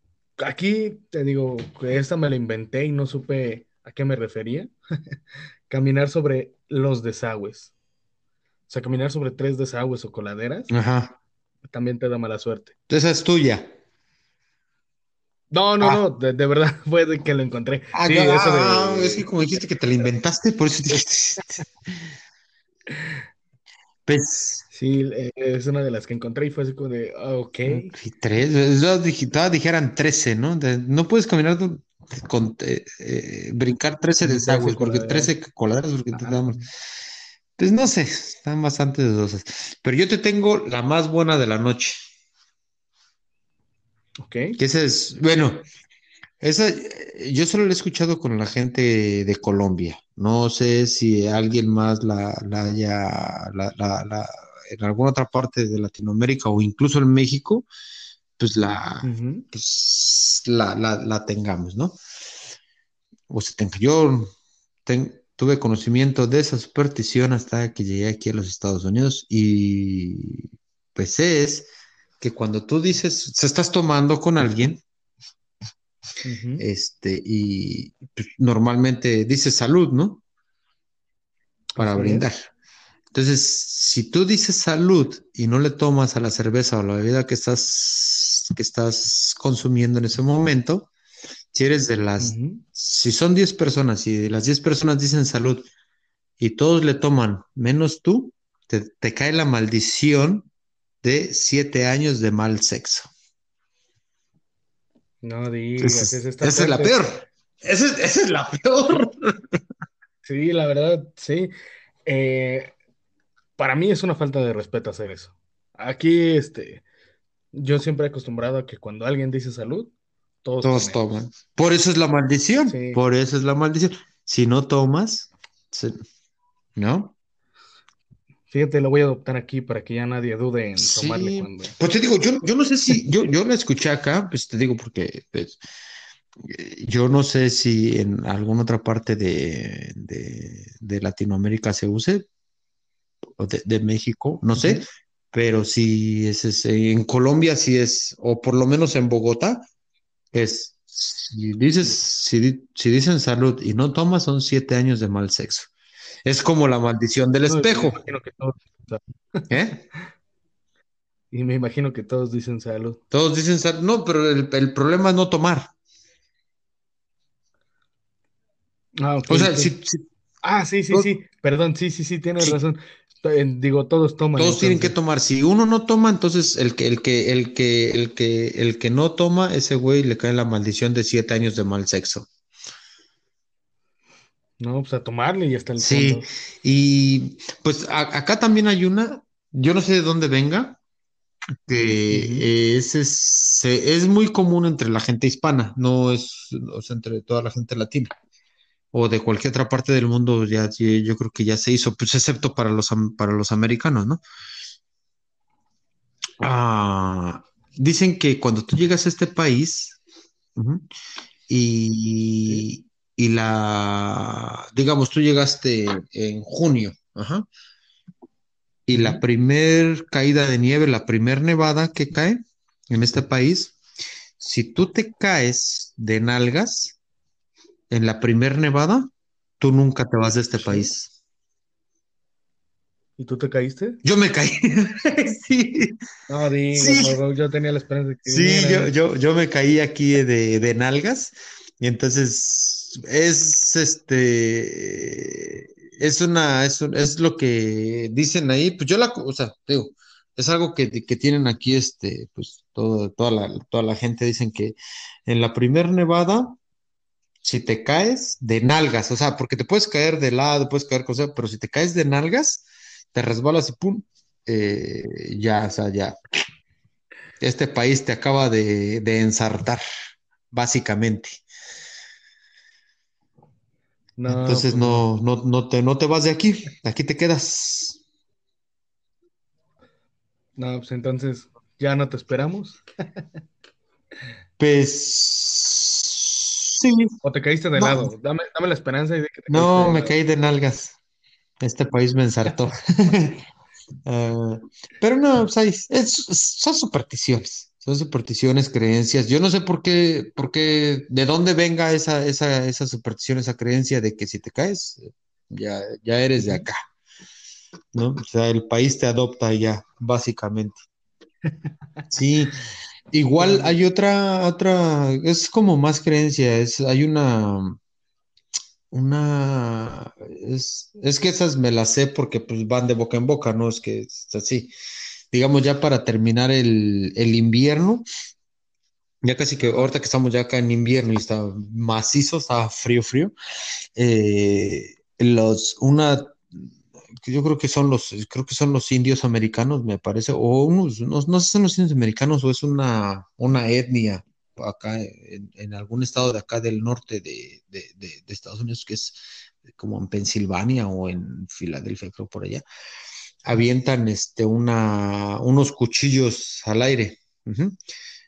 aquí te digo que esta me la inventé y no supe a qué me refería. [laughs] caminar sobre los desagües. O sea, caminar sobre tres desagües o coladeras. Ajá. También te da mala suerte. Esa es tuya. No, no, ah. no, de, verdad [laughs] fue de que lo encontré. Ah, sí, eso de... Ah, es que como dijiste que te lo inventaste, por eso dijiste. [laughs] pues. Sí, eh, es una de las que encontré y fue así como de, ok. Y tres, todas dijeran trece, ¿no? no puedes caminar con, eh, eh, brincar trece desagües, porque trece coladeras, porque te damos. Pues no sé, están bastante dudosas. Pero yo te tengo la más buena de la noche. Ok. Que esa es, bueno, esa yo solo la he escuchado con la gente de Colombia. No sé si alguien más la, la haya, la, en alguna otra parte de Latinoamérica o incluso en México, pues la, pues la, la, tengamos, ¿no? O sea, yo tuve conocimiento de esa superstición hasta que llegué aquí a los Estados Unidos y pues es que cuando tú dices, se estás tomando con alguien, este, y pues, normalmente dices salud, ¿no? Para brindar. Entonces, si tú dices salud y no le tomas a la cerveza o la bebida que estás, que estás consumiendo en ese momento, si eres de las, si son 10 personas y de las 10 personas dicen salud y todos le toman menos tú, te cae la maldición de siete años de mal sexo. No digas, esa es la peor. Esa es, la peor. Sí, la verdad, sí. Eh, para mí es una falta de respeto hacer eso. Aquí, este, yo siempre he acostumbrado a que cuando alguien dice salud, todos, toman. Por eso es la maldición. Por eso es la maldición. Si no tomas, ¿no? Fíjate, lo voy a adoptar aquí para que ya nadie dude en tomarle cuando. Pues te digo, yo, yo no sé si, yo, yo la escuché acá, pues te digo porque pues, Yo no sé si en alguna otra parte de, de- de Latinoamérica se use, de, de México, no sé, pero sí es, es- en Colombia sí es, o por lo menos en Bogotá, es, si dices, si, si dicen salud y no tomas, son siete años de mal sexo. Es como la maldición del No, y me espejo, que todos. ¿eh? Y me imagino que todos dicen salud. Todos dicen salud, no, pero el, el problema es no tomar. Ah, ok, O sea, ok. si, si Ah, sí, sí, sí. Perdón, sí, sí, sí, tienes razón. Digo, todos toman todos tienen que tomar, si uno no toma, entonces el que, el que, el que, el que, el que no toma, ese güey le cae la maldición de siete años de mal sexo. No, pues a tomarle y hasta el Sí, fondo. y pues a- acá también hay una, yo no sé de dónde venga, que es, es, es muy común entre la gente hispana, no es, o sea, entre toda la gente latina o de cualquier otra parte del mundo, ya, yo creo que ya se hizo, pues excepto para los, para los americanos, ¿no? Ah, dicen que cuando tú llegas a este país y, y la, digamos, tú llegaste en junio, ajá, y la primer caída de nieve, la primer nevada que cae en este país, si tú te caes de nalgas en la primer nevada, tú nunca te vas de este Sí. país. ¿Y tú te caíste? Yo me caí. [laughs] Sí, No digas, sí, yo tenía la esperanza de que sí, yo, yo, yo me caí aquí de, de nalgas y entonces es este, es una, es, un- es lo que dicen ahí, pues yo la, o sea, digo, es algo que, que tienen aquí, este, pues todo, toda la, toda la gente dicen que en la primer nevada, si te caes de nalgas, o sea, porque te puedes caer de lado, puedes caer cosas, pero si te caes de nalgas, te resbalas y pum, eh, ya, o sea, ya, este país te acaba de, de ensartar, básicamente. No, Entonces pues no, no, no te, no te vas de aquí, aquí te quedas. No, pues entonces ya no te esperamos. [laughs] Pues sí, O te caíste de no, lado. Dame, dame la esperanza de que te no, me caí de nalgas. Este país me ensartó. Ah, [laughs] pero no, es- son supersticiones, son supersticiones, creencias. Yo no sé por qué, por qué, de dónde venga esa, esa, esa superstición, esa creencia de que si te caes, ya, ya eres de acá, ¿no? O sea, el país te adopta ya, básicamente. Sí, igual hay otra, otra, es como más creencia, es, hay una, una, es, es que esas me las sé porque pues van de boca en boca, ¿no? Es que es así. Digamos, ya para terminar el, el invierno, ya casi que ahorita que estamos ya acá en invierno y está macizo, está frío, frío, eh, los, una, yo creo que son los, creo que son los indios americanos, me parece, o unos, no, no sé si son los indios americanos o es una, una etnia acá en, algún estado de acá del norte de, de, de- Estados Unidos, que es como en Pensilvania o en Filadelfia, creo por allá, avientan este, una, unos cuchillos al aire.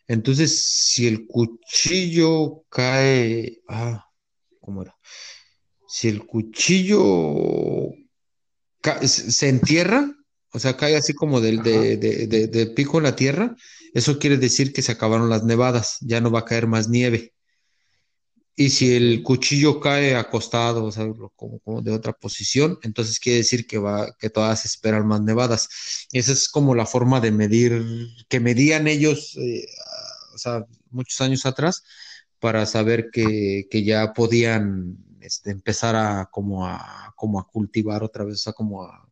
Entonces, si el cuchillo cae, ah, ¿cómo era? Si el cuchillo se entierra, o sea, cae así como del de, de- de- de pico en la tierra, eso quiere decir que se acabaron las nevadas, ya no va a caer más nieve. Y si el cuchillo cae acostado, o sea, como, como de otra posición, entonces quiere decir que va, que todas esperan más nevadas. Esa es como la forma de medir, que medían ellos, eh, o sea, muchos años atrás, para saber que, que ya podían este, empezar a como a como a cultivar otra vez, o sea, como a,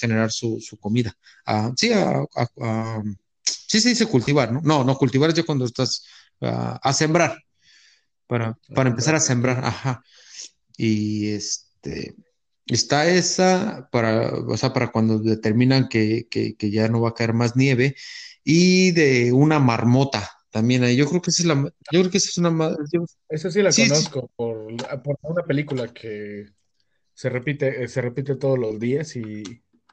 generar su, su comida. A- sí, a, a- a- sí se dice cultivar, ¿no? No, no, cultivar es ya cuando estás ah, a sembrar para, para empezar a sembrar, ajá. Y este, está esa para, o sea, para cuando determinan que, que, que ya no va a caer más nieve, y de una marmota también ahí. Yo creo que esa es la, yo creo que esa es una, ma- yo- Esa sí la sí, sí, conozco por, por una película que se repite, eh, se repite todos los días y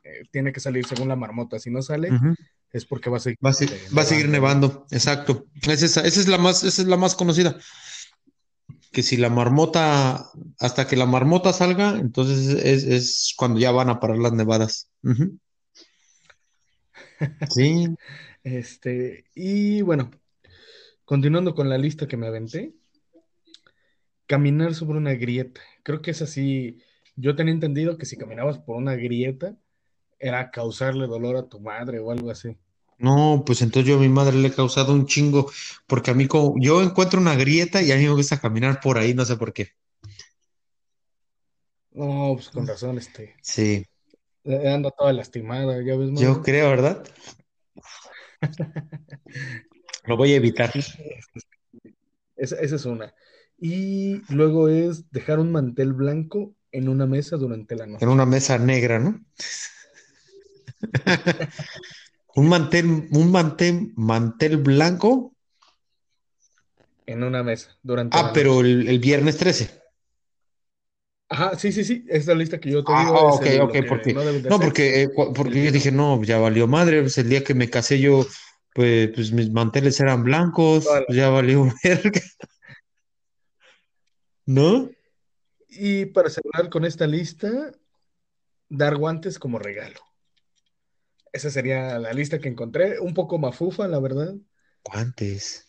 eh, tiene que salir según la marmota. Si no sale, es porque va a seguir Va a, se- eh, va a seguir nevando, nevando, exacto. Es esa, esa es la más, esa es la más conocida. que si la marmota, hasta que la marmota salga, entonces es, es cuando ya van a parar las nevadas. [laughs] Sí, Este, y bueno, continuando con la lista que me aventé, caminar sobre una grieta. Creo que es así. Yo tenía entendido que si caminabas por una grieta era causarle dolor a tu madre o algo así. no, pues entonces yo a mi madre le he causado un chingo, porque a mí como, yo encuentro una grieta y a mí me gusta caminar por ahí, no sé por qué. No, pues con razón, este, Sí, eh, anda toda lastimada, ya ves, yo creo, ¿verdad? [laughs] Lo voy a evitar. Esa, esa es una. Y luego es dejar un mantel blanco en una mesa durante la En noche. una mesa negra, ¿no? [laughs] Un mantel, un mantel, mantel blanco. En una mesa durante la Ah, noche. pero el, el viernes 13. Ajá, sí, sí, sí. Esta lista que yo te Ah, digo ah, es ok, ok, porque, no porque, eh, porque yo dije, no, ya valió madre, pues el día que me casé yo, pues, pues mis manteles eran blancos, la- pues ya valió [laughs] verga, ¿no? Y para cerrar con esta lista, dar guantes como regalo. Esa sería la lista que encontré. Un poco mafufa, la verdad. Guantes.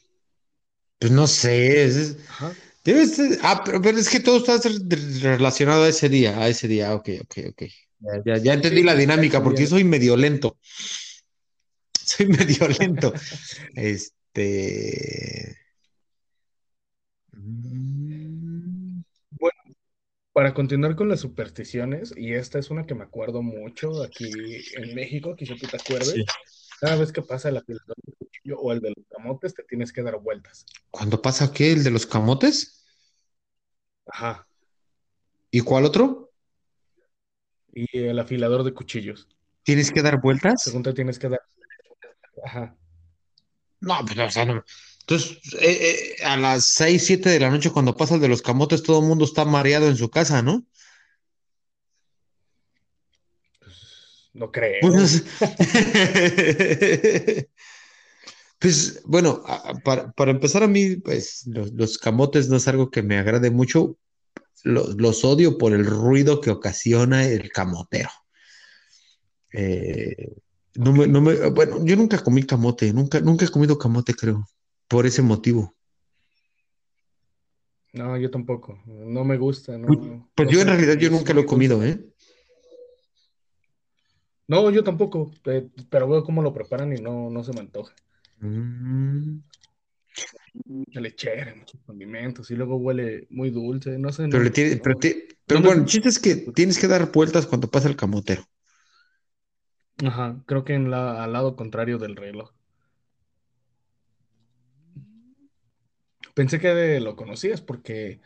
Pues no sé, es- es- Ajá. debe ser- ah, pero, pero es que todo está re- relacionado a ese día, a ese día, ok, ok, ok. Ya, ya, ya entendí Sí, la dinámica, porque soy medio lento. Soy medio lento. Este. mm, Bueno, para continuar con las supersticiones, y esta es una que me acuerdo mucho aquí en México, quizá tú te acuerdes. Sí. Cada vez que pasa el afilador de cuchillo o el de los camotes, te tienes que dar vueltas. ¿Cuándo pasa qué? ¿El de los camotes? Ajá. ¿Y cuál otro? Y el afilador de cuchillos. ¿Tienes que dar vueltas? Según te tienes que dar. Ajá. No, pero o sea, no. Entonces, eh, eh, a las 6, 7 de la noche, cuando pasa el de los camotes, todo el mundo está mareado en su casa, ¿no? Pues, no creo. Pues, [laughs] pues, bueno, para, para empezar a mí, pues los, los camotes no es algo que me agrade mucho. Los, los odio por el ruido que ocasiona el camotero. Eh, no me, no me- bueno, yo nunca comí camote, nunca, nunca he comido camote, creo, por ese motivo. No, yo tampoco. No me gusta. No, Pues, pues no yo en realidad yo nunca lo he comido. ¿eh? No, yo tampoco. Pero veo cómo lo preparan y no, no se me antoja. Mm, Mucha lechera, muchos condimentos y luego huele muy dulce. No sé, pero le tiene, pero, pero bueno, el chiste es que tienes que dar vueltas cuando pasa el camotero. Ajá, creo que en la, al lado contrario del reloj. Pensé que lo conocías porque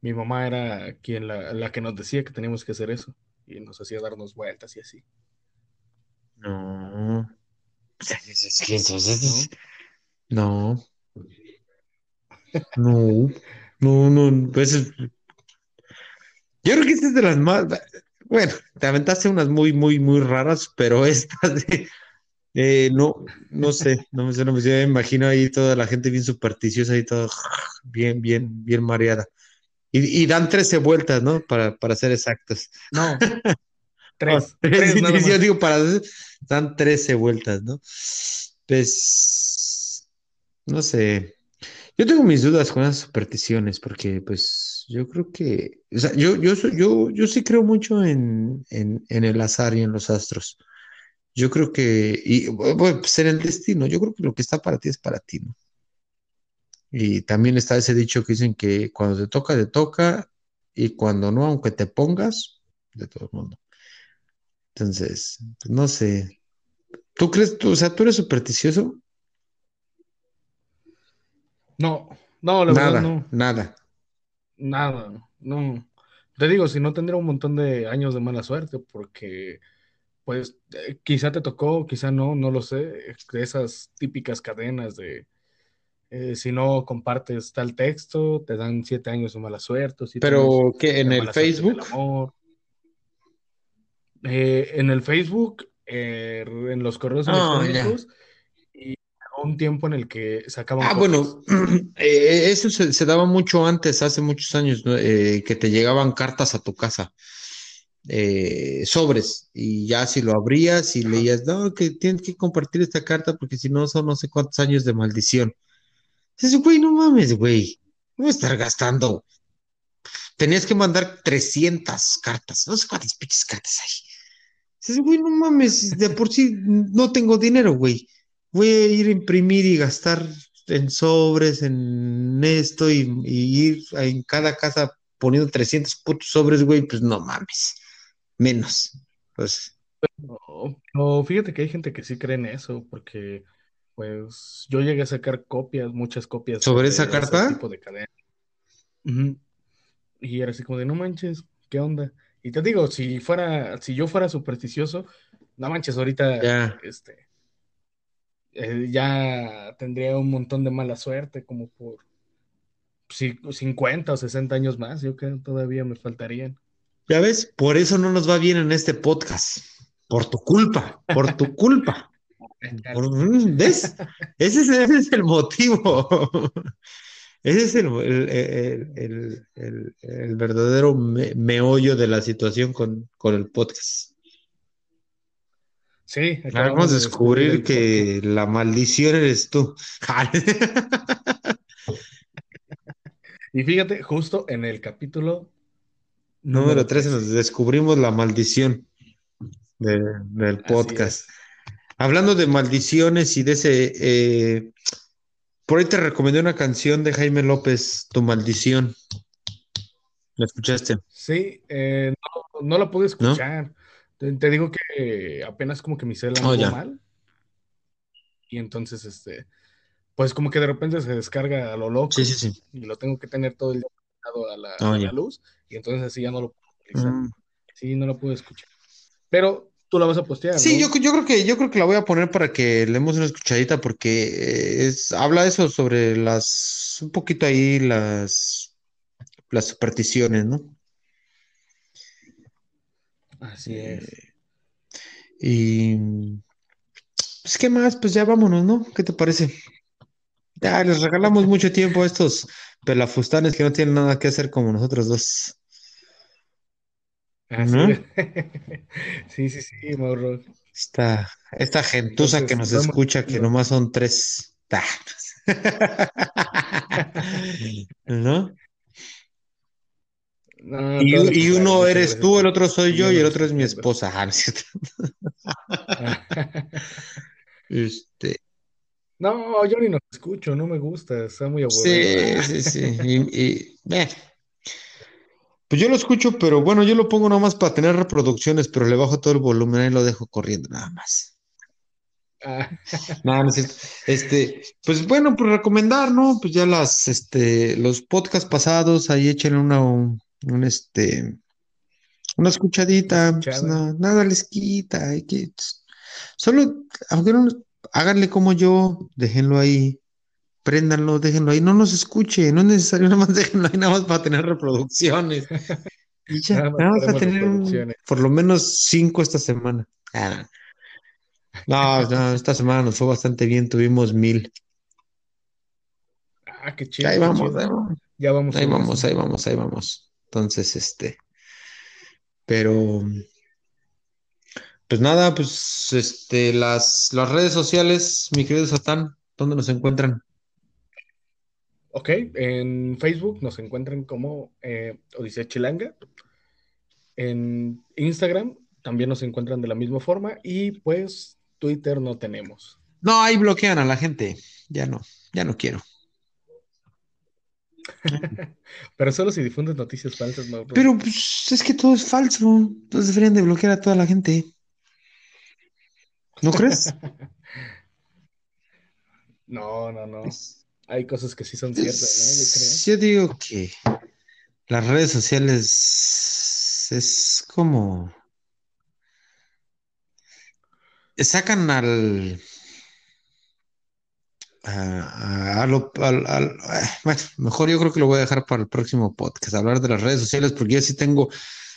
mi mamá era quien la, la que nos decía que teníamos que hacer eso y nos hacía darnos vueltas y así, No. Es- que ¿no? No, no, no, pues es- yo creo que esta es de las más, bueno, te aventaste unas muy, muy, muy raras, pero [laughs] estas de, eh, no, no sé, no me sé, no me me imagino ahí toda la gente bien supersticiosa y todo [sighs] bien, bien, bien mareada. Y, y dan 13 vueltas, ¿no? Para, para ser exactos. No, [laughs] Ah, tres, sí, tres sí, nada sí, yo digo, para dan 13 vueltas, ¿no? Pues, no sé. Yo tengo mis dudas con las supersticiones, porque pues yo creo que, o sea, yo, yo, yo, yo sí creo mucho en, en, en el azar y en los astros. Yo creo que, y pues en el destino, yo creo que lo que está para ti es para ti, ¿no? Y también está ese dicho que dicen que cuando te toca, te toca, y cuando no, aunque te pongas, de todo el mundo. Entonces, pues, no sé. ¿Tú crees, tú, o sea, tú eres supersticioso? No, no, la verdad Nada, no, nada. Nada, no. Te digo, si no tendría un montón de años de mala suerte porque pues eh, quizá te tocó, quizá no, no lo sé, de esas típicas cadenas de eh, si no compartes tal texto, te dan siete años de mala suerte, Pero, ¿qué? ¿En de el mala suerte en el Facebook? amor. Eh, en el Facebook, eh, en los correos ya. electrónicos un tiempo en el que sacaban Ah, bueno, [clears throat] eh, eso se, se daba mucho antes, hace muchos años. Eh, que te llegaban cartas a tu casa, eh, sobres, y ya si lo abrías y Ajá. leías, no, que tienes que compartir esta carta porque si no son no sé cuántos años de maldición. Dices, güey, no mames, güey, no voy a estar gastando. Tenías que mandar 300 cartas, no sé cuántas pinches cartas hay. Dices, güey, no mames, de por sí no tengo dinero, güey. Voy a ir a imprimir y gastar en sobres, en esto, y, y ir en cada casa poniendo 300 putos sobres, güey, pues no mames, menos. Pues, No, fíjate que hay gente que sí cree en eso, porque pues yo llegué a sacar copias, muchas copias ¿sobre de esa ese carta? tipo de cadena. Y era así como de, no manches, ¿qué onda? Y te digo, si fuera, si yo fuera supersticioso, no manches, ahorita este, eh, ya tendría un montón de mala suerte, como por si- 50 o 60 años más, yo creo todavía me faltarían. ¿Ya ves? Por eso no nos va bien en este podcast. Por tu culpa, por tu culpa. [laughs] Por- ¿Ves? Ese es, ese es el motivo. Ese es el, el- el- el- el- el verdadero me- meollo de la situación con, con el podcast. Sí, Acabamos acabamos de de descubrir que la maldición eres tú. Y fíjate, justo en el capítulo Número número 13 nos 13. descubrimos la maldición de- del podcast. Hablando de maldiciones y de ese, eh, por ahí te recomendé una canción de Jaime López, Tu maldición. ¿La escuchaste? Sí, eh, no, no la pude ¿No? Te, te digo que apenas como que mi cel Oh, anduvo ya. mal. Y entonces, este, pues como que de repente se descarga a lo Sí, loco sí, sí. y lo tengo que tener todo el día conectado a la, Oh, a la luz. Y entonces así ya no lo puedo utilizar. Mm. Sí, no la pude escuchar. Pero tú la vas a postear, Sí, yo, ¿no? yo creo que yo creo que la voy a poner para que le demos una escuchadita porque eh, es, habla eso sobre las, un poquito ahí las, las supersticiones, ¿no? Así es. Eh, y pues, ¿qué más? Pues ya vámonos, ¿no? ¿Qué te parece? Ya les regalamos mucho tiempo a estos pelafustanes que no tienen nada que hacer como nosotros dos, Así ¿no? es. [laughs] Sí, sí, sí, Mauro. Esta, esta gentuza que nos escucha, que nomás son tres. [laughs] [laughs] Ah. ¿No? No, Y, lo y uno eres tú, el otro soy yo y el otro es mi esposa. [laughs] Ah. Este, No, yo ni nos escucho, no me gusta, está muy aburrido. sí, sí, sí. Y, y, eh, Pues yo lo escucho, pero bueno, yo lo pongo nada más para tener reproducciones, pero le bajo todo el volumen y lo dejo corriendo nada más. Ah, Nada, no es cierto. Este, pues bueno, pues recomendar, ¿no? Pues ya las, este, los podcasts pasados, ahí échenle una, un, un, este, una escuchadita, pues nada, nada les quita, hay que, solo, aunque no, háganle como yo, déjenlo ahí, préndanlo, déjenlo ahí, no nos escuche, no es necesario, [laughs] nada más déjenlo ahí, nada más para tener reproducciones. [laughs] Y ya, Nada más nada más para tener un- por lo menos cinco esta semana. Ah, no, no, esta semana nos fue bastante bien, tuvimos mil. Ah, qué chido, Ahí vamos, chido. ahí vamos, Ya vamos ahí vamos, ahí vamos, ahí vamos. Entonces, este, pero, pues nada, pues, este, las, las redes sociales, mi querido Satán, ¿dónde nos encuentran? Ok, en Facebook nos encuentran como eh, Odisea Chilanga. En Instagram también nos encuentran de la misma forma. Y pues Twitter no tenemos. No, ahí bloquean a la gente. Ya no, ya no quiero. [laughs] Pero solo si difundes noticias falsas, Mauro. Pero pues es que todo es falso. Entonces deberían de bloquear a toda la gente. ¿No crees? [laughs] No, no, no. Hay cosas que sí son ciertas, ¿no? Yo creo. Yo digo que las redes sociales es como sacan al a, a lo- al- al- eh, bueno, mejor yo creo que lo voy a dejar para el próximo podcast, hablar de las redes sociales, porque yo sí tengo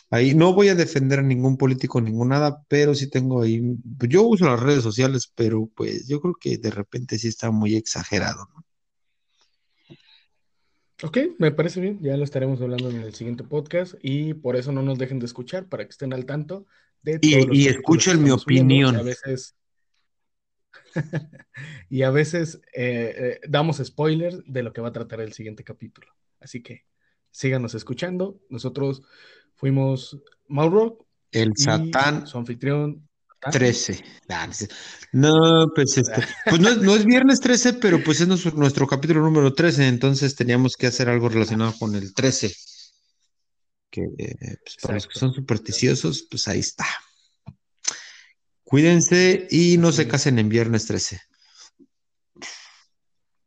ahí. No voy a defender a ningún político, ningún nada, pero sí tengo ahí. Yo uso las redes sociales, pero pues yo creo que de repente sí está muy exagerado, ¿no? Ok, me parece bien, ya lo estaremos hablando en el siguiente podcast y por eso no nos dejen de escuchar para que estén al tanto de Y, los y escuchen mi opinión. A veces, [laughs] y a veces eh, eh, damos spoilers de lo que va a tratar el siguiente capítulo. Así que síganos escuchando. Nosotros fuimos Mauro El y Satán su anfitrión. Satán. 13. Nah, no pues [laughs] este, pues no es, no es viernes 13, pero pues es nuestro, nuestro capítulo número 13, entonces teníamos que hacer algo relacionado con el 13. Que eh, pues, para los que son supersticiosos, pues ahí está. Cuídense y no se casen en viernes 13.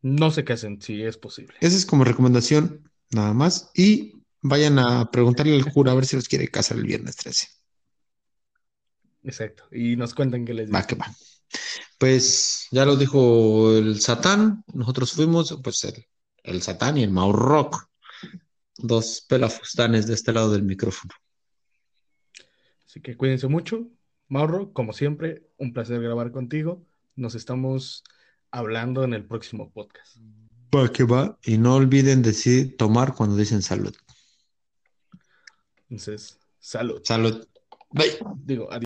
No se casen, si es posible. Esa es como recomendación, nada más. Y vayan a preguntarle al cura a ver si los quiere casar el viernes 13. Exacto. Y nos cuentan qué les Va dice. que va. Pues ya lo dijo el Satán, nosotros fuimos, pues el, el Satán y el Maurrock, dos pelafustanes de este lado del micrófono. Así que cuídense mucho. Mauro, como siempre, un placer grabar contigo. Nos estamos hablando en el próximo podcast. Va que va. Y no olviden decir tomar cuando dicen salud. Entonces, salud. Salud. Bye. Digo, adiós.